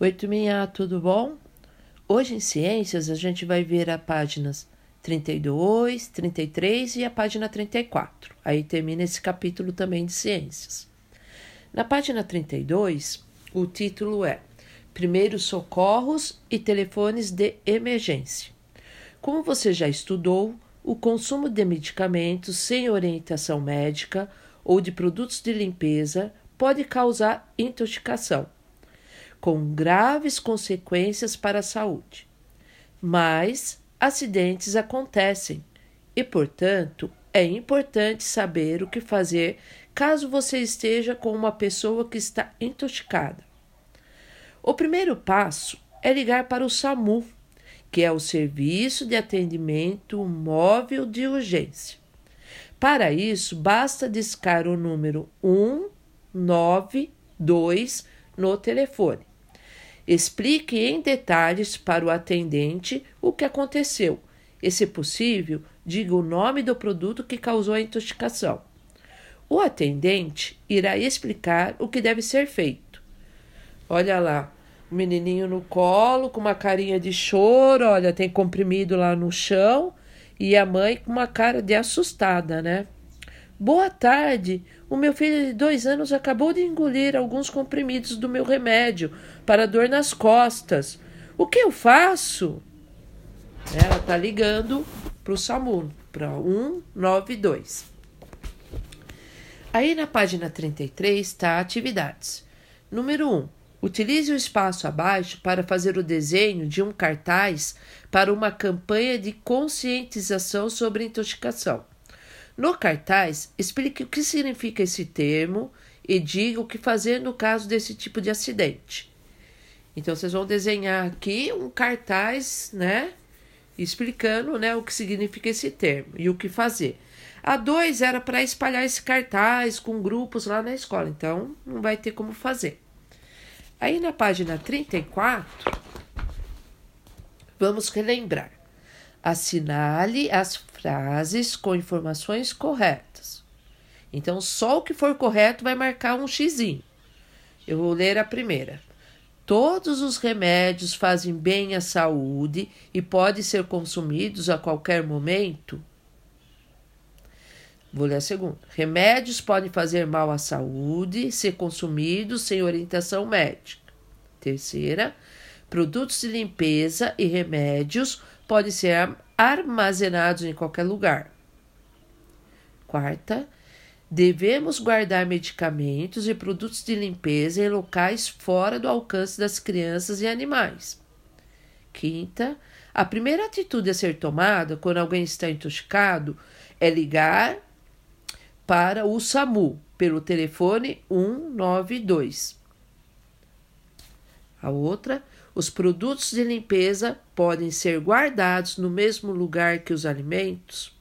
Oi, turminha, tudo bom? Hoje em Ciências a gente vai ver as páginas 32, 33 e a página 34. Aí termina esse capítulo também de Ciências. Na página 32, o título é Primeiros Socorros e Telefones de Emergência. Como você já estudou, o consumo de medicamentos sem orientação médica ou de produtos de limpeza pode causar intoxicação com graves consequências para a saúde. Mas acidentes acontecem e, portanto, é importante saber o que fazer caso você esteja com uma pessoa que está intoxicada. O primeiro passo é ligar para o SAMU, que é o Serviço de Atendimento Móvel de Urgência. Para isso, basta discar o número 192 no telefone. Explique em detalhes para o atendente o que aconteceu e, se possível, diga o nome do produto que causou a intoxicação. O atendente irá explicar o que deve ser feito. Olha lá, o menininho no colo, com uma carinha de choro, olha, tem comprimido lá no chão, e a mãe com uma cara de assustada, né? Boa tarde. O meu filho de dois anos acabou de engolir alguns comprimidos do meu remédio para dor nas costas. O que eu faço? Ela está ligando para o SAMU, para 192. Aí na página 33 está atividades. Número 1. Utilize o espaço abaixo para fazer o desenho de um cartaz para uma campanha de conscientização sobre intoxicação. No cartaz, explique o que significa esse termo e diga o que fazer no caso desse tipo de acidente. Então vocês vão desenhar aqui um cartaz, né, explicando, né, o que significa esse termo e o que fazer. A dois era para espalhar esse cartaz com grupos lá na escola, então não vai ter como fazer. Aí na página 34, vamos relembrar. Assinale as frases com informações corretas. Então, só o que for correto vai marcar um xizinho. Eu vou ler a primeira. Todos os remédios fazem bem à saúde e podem ser consumidos a qualquer momento. Vou ler a segunda. Remédios podem fazer mal à saúde, ser consumidos sem orientação médica. Terceira, produtos de limpeza e remédios podem ser armazenados em qualquer lugar. Quarta, devemos guardar medicamentos e produtos de limpeza em locais fora do alcance das crianças e animais. Quinta, a primeira atitude a ser tomada quando alguém está intoxicado é ligar para o SAMU pelo telefone 192. A outra, os produtos de limpeza podem ser guardados no mesmo lugar que os alimentos.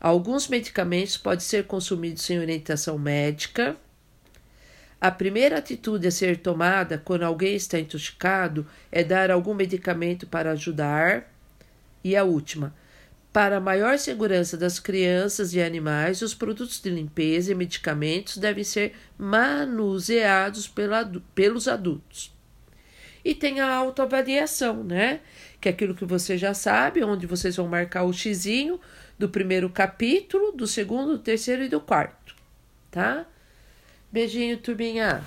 Alguns medicamentos podem ser consumidos sem orientação médica. A primeira atitude a ser tomada quando alguém está intoxicado é dar algum medicamento para ajudar. E a última, para maior segurança das crianças e animais, os produtos de limpeza e medicamentos devem ser manuseados pela, pelos adultos. E tem a autoavaliação, né? Que é aquilo que você já sabe, onde vocês vão marcar o xizinho do primeiro capítulo, do segundo, do terceiro e do quarto, tá? Beijinho, turminha.